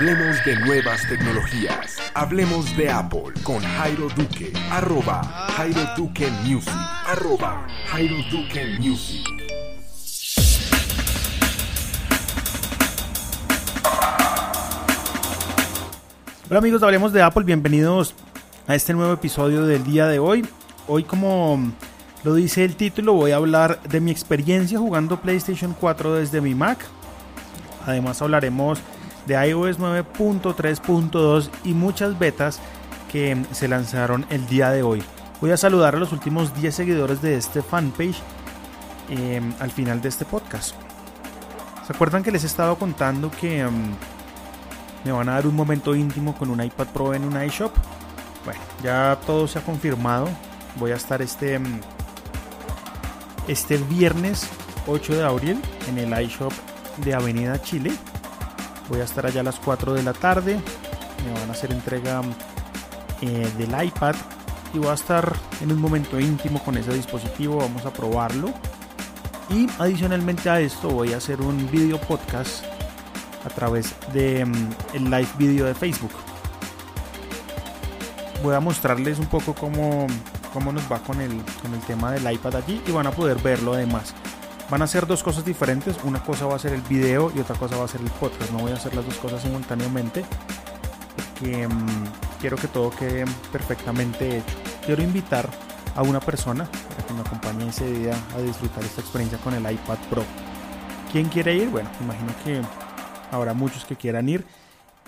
Hablemos de nuevas tecnologías. Hablemos de Apple con Jairo Duque. Arroba Jairo Duque Music. Arroba Jairo Duque Music. Hola amigos, hablemos de Apple. Bienvenidos a este nuevo episodio del día de hoy. Hoy como lo dice el título, voy a hablar de mi experiencia jugando PlayStation 4 desde mi Mac. Además hablaremos de iOS 9.3.2 y muchas betas que se lanzaron el día de hoy. Voy a saludar a los últimos 10 seguidores de este fanpage em, al final de este podcast. ¿Se acuerdan que les he estado contando que em, me van a dar un momento íntimo con un iPad Pro en un iShop? Bueno, ya todo se ha confirmado. Voy a estar este, em, este viernes 8 de abril en el iShop de Avenida Chile Voy a estar allá a las 4 de la tarde. Me van a hacer entrega eh, del iPad y voy a estar en un momento íntimo con ese dispositivo. Vamos a probarlo. Y adicionalmente a esto voy a hacer un video podcast a través de mm, el live video de Facebook. Voy a mostrarles un poco cómo, cómo nos va con el, con el tema del iPad allí y van a poder verlo además. Van a ser dos cosas diferentes. Una cosa va a ser el video y otra cosa va a ser el podcast. No voy a hacer las dos cosas simultáneamente porque mm, quiero que todo quede perfectamente hecho. Quiero invitar a una persona para que me acompañe ese día a disfrutar esta experiencia con el iPad Pro. ¿Quién quiere ir? Bueno, imagino que habrá muchos que quieran ir.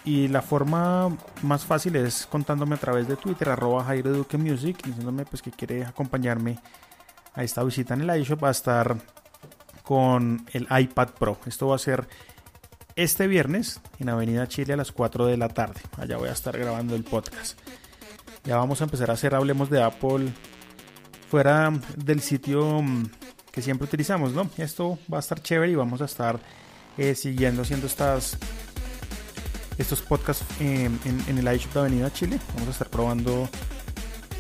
Y la forma más fácil es contándome a través de Twitter, arroba Jairo Music, diciéndome pues que quiere acompañarme a esta visita en el iShop. Va a estar con el iPad Pro. Esto va a ser este viernes en Avenida Chile a las 4 de la tarde. Allá voy a estar grabando el podcast. Ya vamos a empezar a hacer Hablemos de Apple fuera del sitio mm, que siempre utilizamos, ¿no? Esto va a estar chévere y vamos a estar eh, siguiendo haciendo estas estos podcasts eh, en, en, el iShop de Avenida Chile. Vamos a estar probando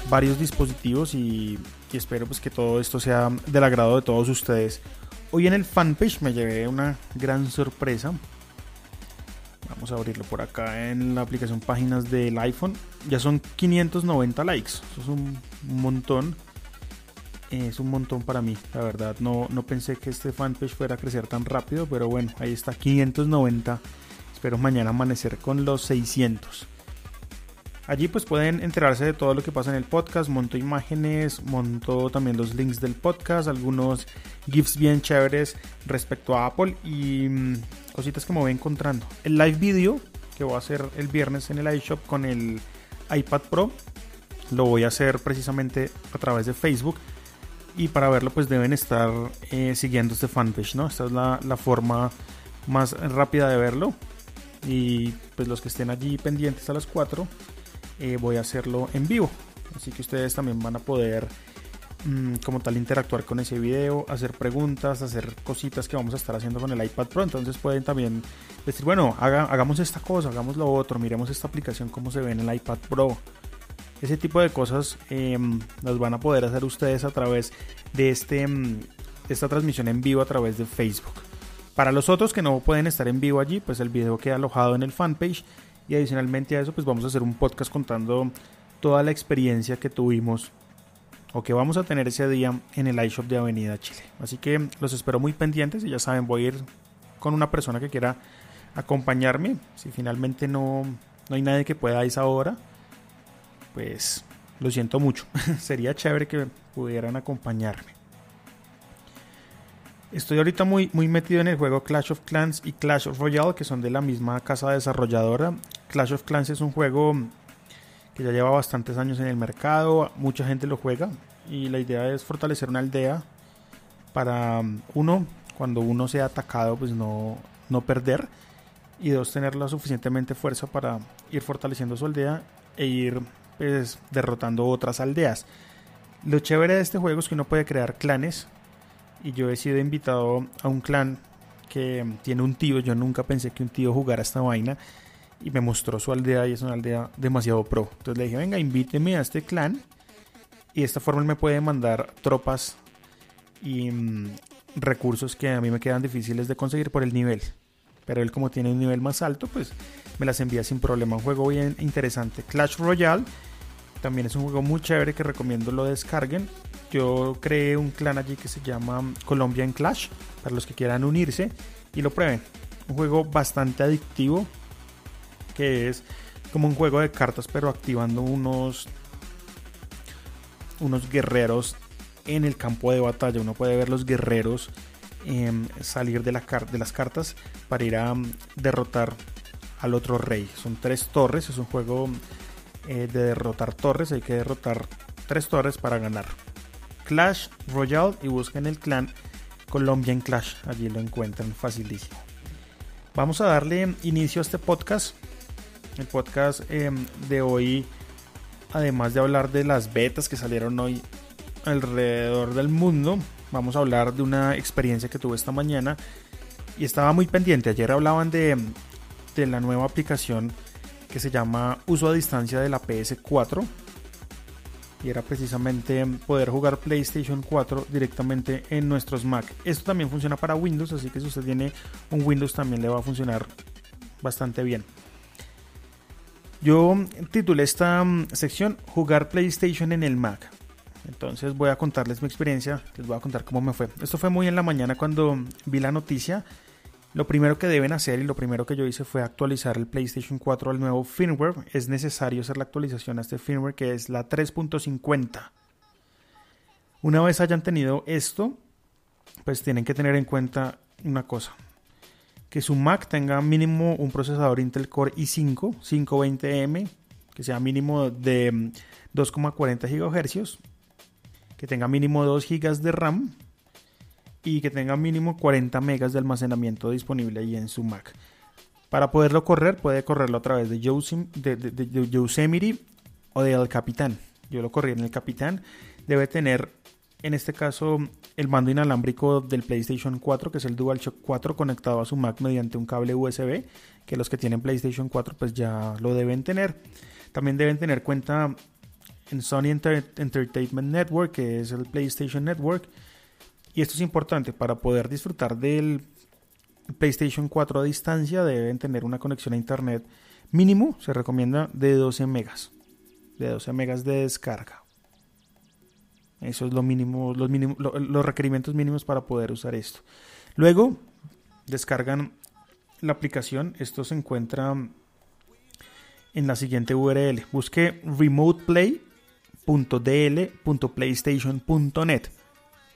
varios dispositivos y, y espero pues que todo esto sea del agrado de todos ustedes. Hoy en el fanpage me llevé una gran sorpresa. Vamos a abrirlo por acá en la aplicación páginas del iPhone. Ya son 590 likes. Eso es un montón. Es un montón para mí, la verdad. No, no pensé que este fanpage fuera a crecer tan rápido, pero bueno, ahí está 590. Espero mañana amanecer con los 600. Allí pues pueden enterarse de todo lo que pasa en el podcast, monto imágenes, monto también los links del podcast, algunos GIFs bien chéveres respecto a Apple y mm, cositas que me voy encontrando. El live video que voy a hacer el viernes en el iShop con el iPad Pro lo voy a hacer precisamente a través de Facebook y para verlo pues deben estar eh, siguiendo este fanpage, ¿no? Esta es la, la forma más rápida de verlo y pues los que estén allí pendientes a las 4 eh, voy a hacerlo en vivo. Así que ustedes también van a poder mm, como tal interactuar con ese video, hacer preguntas, hacer cositas que vamos a estar haciendo con el iPad Pro. Entonces pueden también decir, bueno, hagamos esta cosa, hagamos lo otro, miremos esta aplicación cómo se ve en el iPad Pro. Ese tipo de cosas em, las van a poder hacer ustedes a través de este, mm, esta transmisión en vivo a través de Facebook. Para los otros que no pueden estar en vivo allí, pues el video queda alojado en el fanpage y adicionalmente a eso, pues vamos a hacer un podcast contando toda la experiencia que tuvimos o que vamos a tener ese día en el iShop de Avenida Chile. Así que los espero muy pendientes y ya saben, voy a ir con una persona que quiera acompañarme. Si finalmente no, no hay nadie que pueda a esa hora, pues lo siento mucho. Sería chévere que pudieran acompañarme. Estoy ahorita muy, muy metido en el juego Clash of Clans y Clash of Royale, que son de la misma casa desarrolladora. Clash of Clans es un juego que ya lleva bastantes años en el mercado, mucha gente lo juega y la idea es fortalecer una aldea para uno, cuando uno sea atacado, pues no, no perder y dos, tener la suficientemente fuerza para ir fortaleciendo su aldea e ir pues, derrotando otras aldeas. Lo chévere de este juego es que uno puede crear clanes y yo he sido invitado a un clan que tiene un tío. Yo nunca pensé que un tío jugara esta vaina y me mostró su aldea y es una aldea demasiado pro. Entonces le dije, venga, invíteme a este clan y de esta forma él me puede mandar tropas y mm, recursos que a mí me quedan difíciles de conseguir por el nivel. pero él como tiene un nivel más alto, pues me las envía sin problema. Un juego bien interesante. Clash Royale también es un juego muy chévere que recomiendo lo descarguen. Yo creé un clan allí que se llama Colombian Clash para los que quieran unirse y lo prueben. Un juego bastante adictivo que es como un juego de cartas pero activando unos unos guerreros en el campo de batalla. Uno puede ver los guerreros em, salir de, la de, las cartas para ir a mm, derrotar al otro rey. Son tres torres, es un juego eh, de derrotar torres. Hay que derrotar tres torres para ganar. Clash Royale y busquen el clan Colombian Clash. Allí lo encuentran facilísimo. Vamos a darle inicio a este podcast. El podcast em, de hoy, además de hablar de las betas que salieron hoy alrededor del mundo, vamos a hablar de una experiencia que tuve esta mañana y estaba muy pendiente. Ayer hablaban de, de la nueva aplicación que se llama Uso a distancia de la PS4 y era precisamente poder jugar PlayStation 4 directamente en nuestros Mac. Esto también funciona para Windows, así que si usted tiene un Windows también le va a funcionar bastante bien. Yo titulé esta mm, sección Jugar PlayStation en el Mac. Entonces voy a contarles mi experiencia, les voy a contar cómo me fue. Esto fue muy en la mañana cuando vi la noticia lo primero que deben hacer y lo primero que yo hice fue actualizar el PlayStation 4 al nuevo firmware. Es necesario hacer la actualización a este firmware que es la 3.50. Una vez hayan tenido esto, pues tienen que tener en cuenta una cosa. Que su Mac tenga mínimo un procesador Intel Core i5 520M, que sea mínimo de 2,40 GHz, que tenga mínimo 2 GB de RAM y que tenga mínimo 40 megas de almacenamiento disponible ahí en su Mac. Para poderlo correr, puede correrlo a través de, Yosemite o de El Capitán. Yo lo corrí en El Capitán. Debe tener, en este caso, el mando inalámbrico del PlayStation 4, que es el DualShock 4, conectado a su Mac mediante un cable USB, que los que tienen PlayStation 4 pues ya lo deben tener. También deben tener cuenta en Sony Entertainment Network, que es el PlayStation Network y esto es importante para poder disfrutar del PlayStation 4 a distancia deben tener una conexión a internet mínimo, se recomienda de 12 megas, de 12 megas de descarga. Eso es lo mínimo, los, mínimos, los requerimientos mínimos para poder usar esto. Luego descargan la aplicación. Esto se encuentra en la siguiente URL. Busque remoteplay.dl.playstation.net.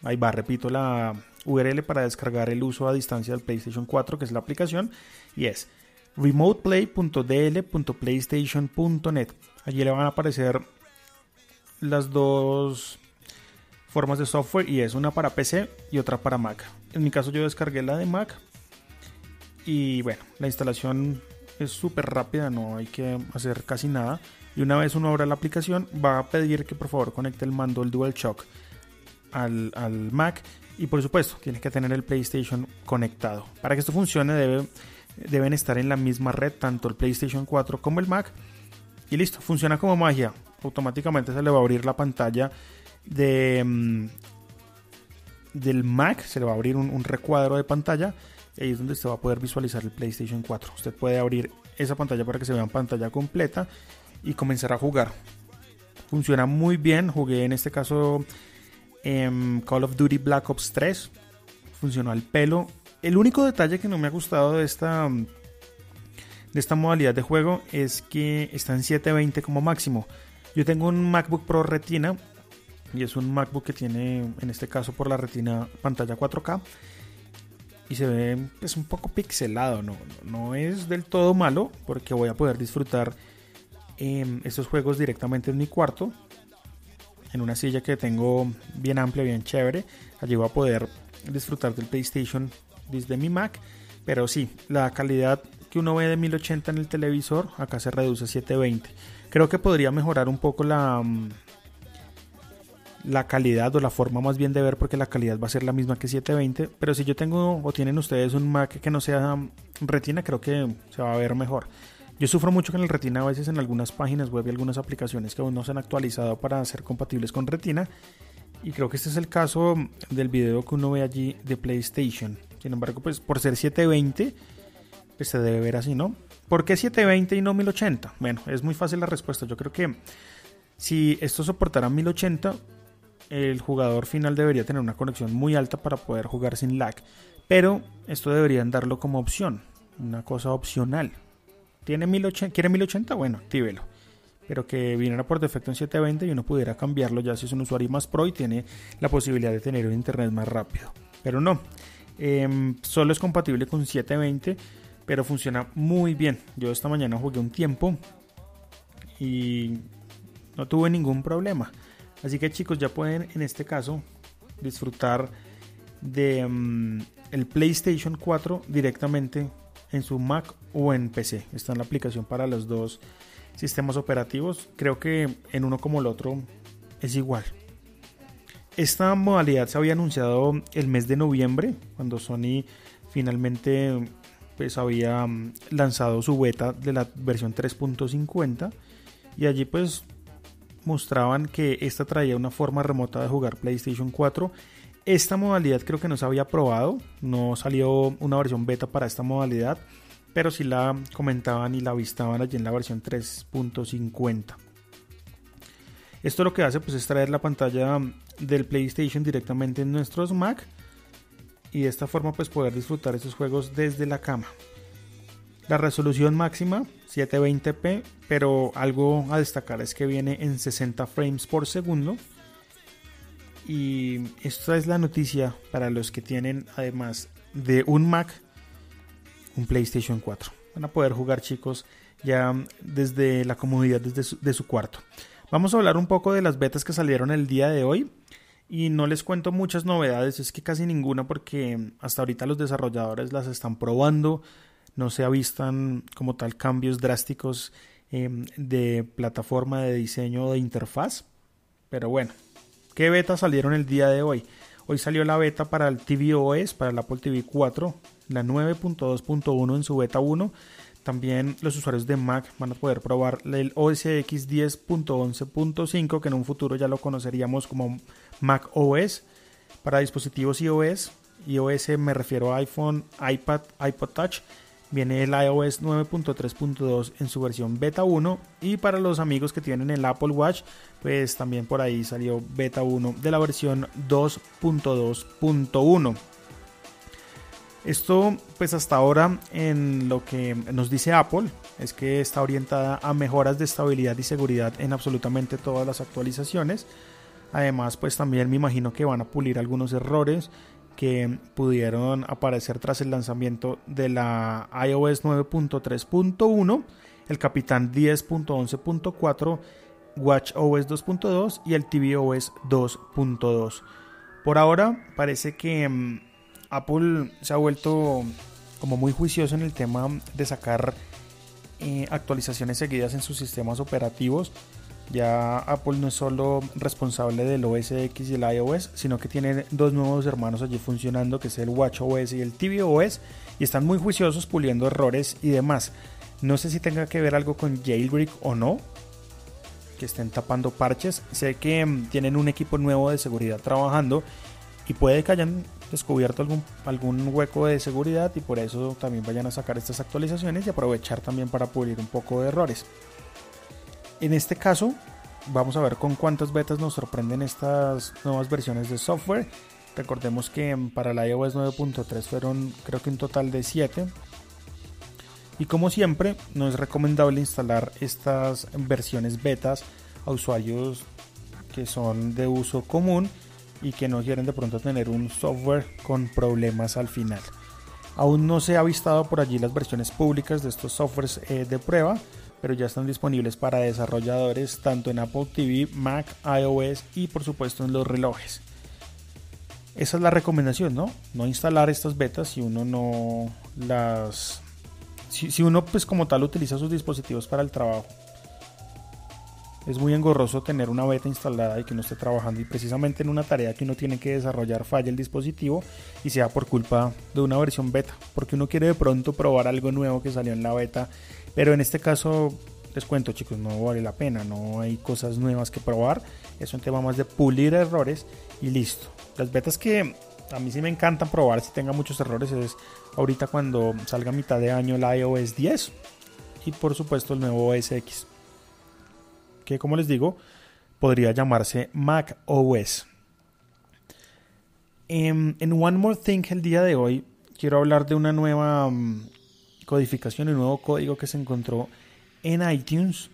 Ahí va, repito la URL para descargar el uso a distancia del PlayStation 4, que es la aplicación, y es remoteplay.dl.playstation.net. Allí le van a aparecer las dos formas de software y es una para PC y otra para Mac. En mi caso yo descargué la de Mac y bueno, la instalación es súper rápida, no hay que hacer casi nada. Y una vez uno abra la aplicación va a pedir que por favor conecte el mando el DualShock al, Mac y por supuesto tiene que tener el PlayStation conectado. Para que esto funcione debe, deben estar en la misma red tanto el PlayStation 4 como el Mac y listo, funciona como magia. Automáticamente se le va a abrir la pantalla de, mm, del Mac, se le va a abrir un, recuadro de pantalla y ahí es donde se va a poder visualizar el PlayStation 4. Usted puede abrir esa pantalla para que se vea en pantalla completa y comenzar a jugar. Funciona muy bien, jugué en este caso Call of Duty Black Ops 3 funcionó al pelo. El único detalle que no me ha gustado de esta, de esta modalidad de juego es que está en 720 como máximo. Yo tengo un MacBook Pro Retina y es un MacBook que tiene, en este caso por la retina, pantalla 4K y se ve es pues, un poco pixelado. No, no es del todo malo porque voy a poder disfrutar eh, estos juegos directamente en mi cuarto en una silla que tengo bien amplia, bien chévere. Allí voy a poder disfrutar del PlayStation desde mi Mac. Pero sí, la calidad que uno ve de 1080 en el televisor, acá se reduce a 720. Creo que podría mejorar un poco la, la calidad o la forma más bien de ver porque la calidad va a ser la misma que 720. Pero si yo tengo o tienen ustedes un Mac que no sea retina, creo que se va a ver mejor. Yo sufro mucho con el Retina a veces en algunas páginas web y algunas aplicaciones que aún no se han actualizado para ser compatibles con Retina. Y creo que este es el caso del video que uno ve allí de PlayStation. Sin embargo, pues por ser 720 pues se debe ver así, ¿no? ¿Por qué 720 y no 1080? Bueno, es muy fácil la respuesta. Yo creo que si esto soportara 1080, el jugador final debería tener una conexión muy alta para poder jugar sin lag. Pero esto deberían darlo como opción, una cosa opcional. ¿Tiene 1080? ¿Quiere 1080? Bueno, actívelo. Pero que viniera por defecto en 720 y uno pudiera cambiarlo ya si es un usuario más pro y tiene la posibilidad de tener un internet más rápido. Pero no, em, solo es compatible con 720, pero funciona muy bien. Yo esta mañana jugué un tiempo y no tuve ningún problema. Así que chicos ya pueden en este caso disfrutar de em, el PlayStation 4 directamente en su Mac o en PC. Está en la aplicación para los dos sistemas operativos. Creo que en uno como el otro es igual. Esta modalidad se había anunciado el mes de noviembre, cuando Sony finalmente pues, había mm, lanzado su beta de la versión 3.50 y allí pues mostraban que esta traía una forma remota de jugar PlayStation 4. Esta modalidad creo que no se había probado, no salió una versión beta para esta modalidad, pero sí la comentaban y la vistaban allí en la versión 3.50. Esto lo que hace pues es traer la pantalla del PlayStation directamente en nuestros Mac y de esta forma pues poder disfrutar estos juegos desde la cama. La resolución máxima 720p, pero algo a destacar es que viene en 60 frames por segundo. Y esta es la noticia para los que tienen además de un Mac un PlayStation 4. Van a poder jugar chicos ya desde la comodidad desde de su cuarto. Vamos a hablar un poco de las betas que salieron el día de hoy. Y no les cuento muchas novedades, es que casi ninguna porque hasta ahorita los desarrolladores las están probando. No se avistan como tal cambios drásticos em, de plataforma de diseño de interfaz. Pero bueno, ¿qué betas salieron el día de hoy? Hoy salió la beta para el tvOS, para el Apple TV 4, la 9.2.1 en su beta 1. También los usuarios de Mac van a poder probar el OS X 10.11.5, que en un futuro ya lo conoceríamos como Mac OS. Para dispositivos iOS, iOS me refiero a iPhone, iPad, iPod Touch. Viene el iOS 9.3.2 en su versión beta 1 y para los amigos que tienen el Apple Watch, pues también por ahí salió beta 1 de la versión 2.2.1. Esto, pues hasta ahora, en lo que nos dice Apple, es que está orientada a mejoras de estabilidad y seguridad en absolutamente todas las actualizaciones. Además, pues también me imagino que van a pulir algunos errores que pudieron aparecer tras el lanzamiento de la iOS 9.3.1, el Capitán 10.11.4, WatchOS 2.2 y el tvOS 2.2. Por ahora parece que mm, Apple se ha vuelto como muy juicioso en el tema de sacar eh, actualizaciones seguidas en sus sistemas operativos. Ya Apple no es solo responsable del OS X y el iOS, sino que tiene dos nuevos hermanos allí funcionando, que es el WatchOS y el tvOS, y están muy juiciosos puliendo errores y demás. No sé si tenga que ver algo con jailbreak o no, que estén tapando parches. Sé que mm, tienen un equipo nuevo de seguridad trabajando y puede que hayan descubierto algún, algún hueco de seguridad y por eso también vayan a sacar estas actualizaciones y aprovechar también para pulir un poco de errores. En este caso, vamos a ver con cuántas betas nos sorprenden estas nuevas versiones de software. Recordemos que para la iOS 9.3 fueron creo que un total de 7. Y como siempre, no es recomendable instalar estas versiones betas a usuarios que son de uso común y que no quieren de pronto tener un software con problemas al final. Aún no se ha avistado por allí las versiones públicas de estos softwares eh, de prueba, pero ya están disponibles para desarrolladores tanto en Apple TV, Mac, iOS y por supuesto en los relojes. Esa es la recomendación, ¿no? No instalar estas betas si uno no las... Si, si uno pues como tal utiliza sus dispositivos para el trabajo es muy engorroso tener una beta instalada y que uno esté trabajando y precisamente en una tarea que uno tiene que desarrollar falla el dispositivo y sea por culpa de una versión beta, porque uno quiere de pronto probar algo nuevo que salió en la beta, pero en este caso les cuento chicos, no vale la pena, no hay cosas nuevas que probar, es un tema más de pulir errores y listo. Las betas que a mí sí me encantan probar si tenga muchos errores es ahorita cuando salga a mitad de año la iOS 10 y por supuesto el nuevo OS X, que como les digo, podría llamarse Mac OS. En, en, One More Thing el día de hoy quiero hablar de una nueva um, codificación, un nuevo código que se encontró en iTunes.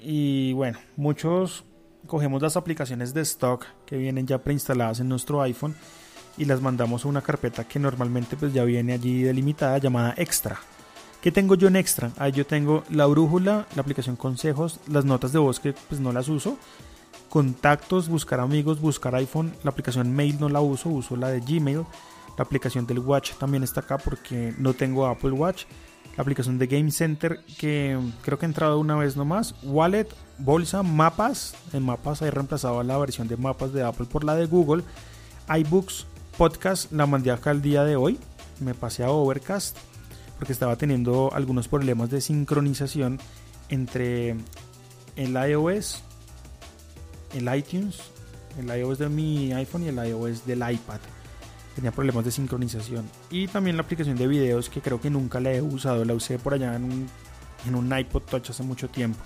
Y bueno, muchos cogemos las aplicaciones de stock que vienen ya preinstaladas en nuestro iPhone y las mandamos a una carpeta que normalmente pues ya viene allí delimitada llamada extra. ¿Qué tengo yo en extra? Ahí yo tengo la brújula, la aplicación consejos, las notas de voz que pues no las uso, contactos, buscar amigos, buscar iPhone, la aplicación mail no la uso, uso la de Gmail, la aplicación del Watch también está acá porque no tengo Apple Watch, la aplicación de Game Center que creo que he entrado una vez nomás, Wallet, Bolsa, Mapas, en Mapas he reemplazado la versión de Mapas de Apple por la de Google, iBooks, Podcast la mandé acá el día de hoy, me pasé a Overcast porque estaba teniendo algunos problemas de sincronización entre el iOS, el iTunes, el iOS de mi iPhone y el iOS del iPad. Tenía problemas de sincronización. Y también la aplicación de videos que creo que nunca la he usado, la usé por allá en un, en un iPod Touch hace mucho tiempo.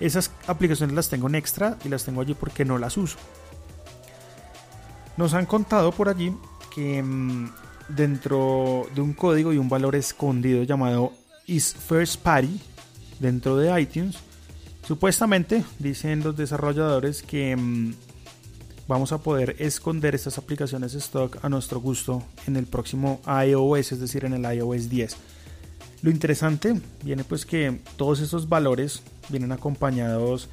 Esas aplicaciones las tengo en extra y las tengo allí porque no las uso. Nos han contado por allí que mm, dentro de un código y un valor escondido llamado is dentro de iTunes, supuestamente dicen los desarrolladores que mm, vamos a poder esconder estas aplicaciones stock a nuestro gusto en el próximo iOS, es decir, en el iOS 10. Lo interesante viene pues que todos estos valores vienen acompañados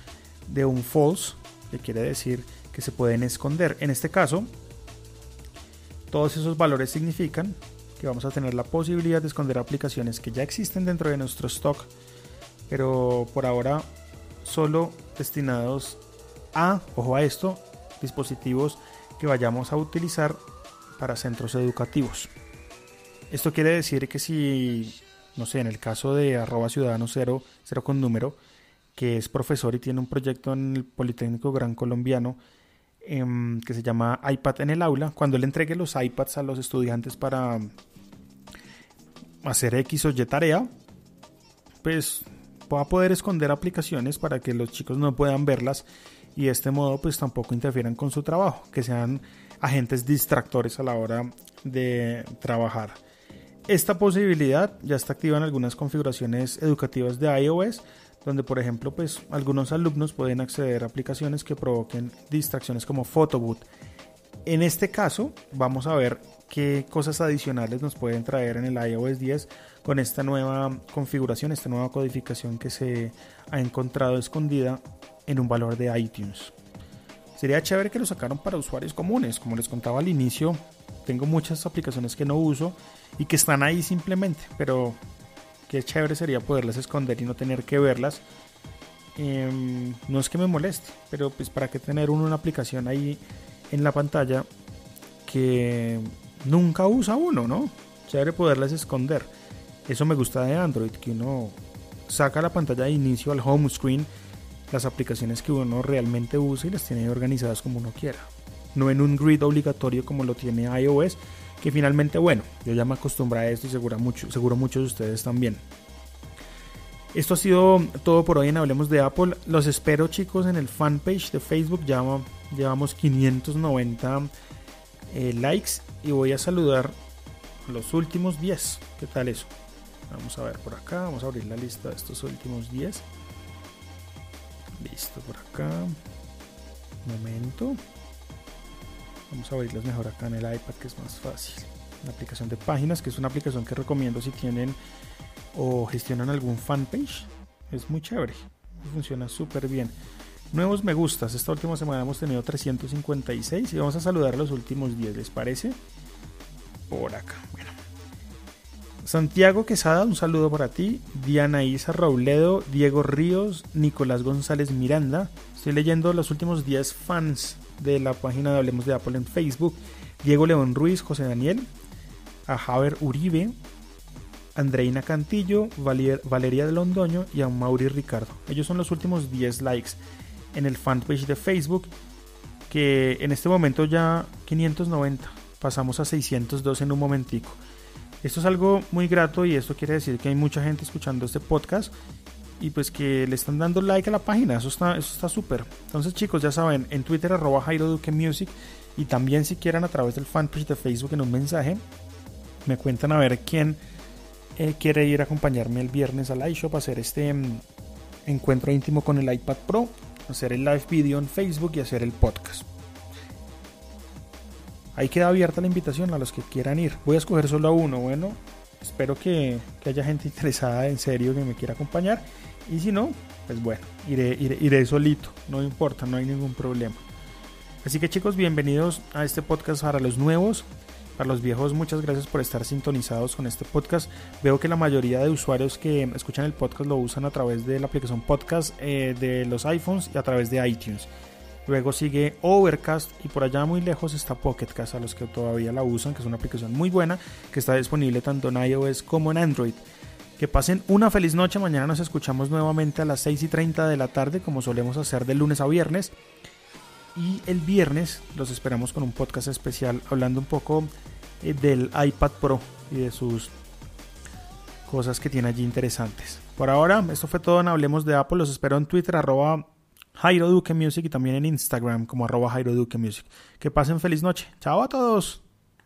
de un false, que quiere decir que se pueden esconder. En este caso, todos esos valores significan que vamos a tener la posibilidad de esconder aplicaciones que ya existen dentro de nuestro stock, pero por ahora solo destinados a, ojo a esto, dispositivos que vayamos a utilizar para centros educativos. Esto quiere decir que si, no sé, en el caso de arroba ciudadano cero, cero con número, que es profesor y tiene un proyecto en el Politécnico Gran Colombiano em, que se llama iPad en el aula, cuando él entregue los iPads a los estudiantes para hacer X o Y tarea, pues va a poder esconder aplicaciones para que los chicos no puedan verlas y de este modo pues tampoco interfieran con su trabajo, que sean agentes distractores a la hora de trabajar. Esta posibilidad ya está activa en algunas configuraciones educativas de iOS, donde por ejemplo pues algunos alumnos pueden acceder a aplicaciones que provoquen distracciones como Photoboot. En este caso vamos a ver qué cosas adicionales nos pueden traer en el iOS 10 con esta nueva configuración, esta nueva codificación que se ha encontrado escondida en un valor de iTunes. Sería chévere que lo sacaran para usuarios comunes, como les contaba al inicio, tengo muchas aplicaciones que no uso y que están ahí simplemente, pero qué chévere sería poderlas esconder y no tener que verlas. Em, no es que me moleste, pero pues para qué tener una aplicación ahí en la pantalla que nunca usa uno, ¿no? Chévere poderlas esconder. Eso me gusta de Android, que uno saca la pantalla de inicio al home screen las aplicaciones que uno realmente usa y las tiene organizadas como uno quiera. No en un grid obligatorio como lo tiene iOS, que finalmente, bueno, yo ya me acostumbré a esto y seguro, mucho, seguro muchos de ustedes también. Esto ha sido todo por hoy en Hablemos de Apple. Los espero chicos en el fanpage de Facebook. Llevamos 590 eh, likes y voy a saludar los últimos 10. ¿Qué tal eso? Vamos a ver por acá. Vamos a abrir la lista de estos últimos 10. Listo por acá. Momento. Vamos a abrirlas mejor acá en el iPad que es más fácil. La aplicación de páginas, que es una aplicación que recomiendo si tienen o gestionan algún fanpage. Es muy chévere. Funciona súper bien. Nuevos me gustas. Esta última semana hemos tenido 356 y vamos a saludar los últimos 10, ¿les parece? Por acá. Bueno. Santiago Quesada, un saludo para ti. Diana Isa Robledo, Diego Ríos, Nicolás González Miranda. Estoy leyendo los últimos 10 fans de la página de Hablemos de Apple en Facebook. Diego León Ruiz, José Daniel, a Javier Uribe, Andreina Cantillo, Valeria de Londoño y a Mauri Ricardo. Ellos son los últimos 10 likes en el fanpage de Facebook, que en este momento ya 590, pasamos a 602 en un momentico. Esto es algo muy grato y esto quiere decir que hay mucha gente escuchando este podcast y pues que le están dando like a la página. Eso está eso está súper. Entonces chicos, ya saben, en Twitter arroba Jairo Duque Music y también si quieren a través del fanpage de Facebook en un mensaje, me cuentan a ver quién eh, quiere ir a acompañarme el viernes al iShop a hacer este mm, encuentro íntimo con el iPad Pro, hacer el live video en Facebook y hacer el podcast. Ahí queda abierta la invitación a los que quieran ir. Voy a escoger solo a uno. Bueno, espero que, haya gente interesada en serio que me quiera acompañar. Y si no, pues bueno, iré, iré, solito. No importa, no hay ningún problema. Así que chicos, bienvenidos a este podcast para los nuevos. Para los viejos, muchas gracias por estar sintonizados con este podcast. Veo que la mayoría de usuarios que escuchan el podcast lo usan a través de la aplicación podcast eh, de los iPhones y a través de iTunes. Luego sigue Overcast y por allá muy lejos está Pocketcast a los que todavía la usan, que es una aplicación muy buena que está disponible tanto en iOS como en Android. Que pasen una feliz noche, mañana nos escuchamos nuevamente a las 6 y 30 de la tarde como solemos hacer de lunes a viernes. Y el viernes los esperamos con un podcast especial hablando un poco eh, del iPad Pro y de sus cosas que tiene allí interesantes. Por ahora, esto fue todo en Hablemos de Apple. Los espero en Twitter, arroba Jairo Duque Music y también en Instagram como arroba Jairo Duque Music. Que pasen feliz noche. Chao a todos.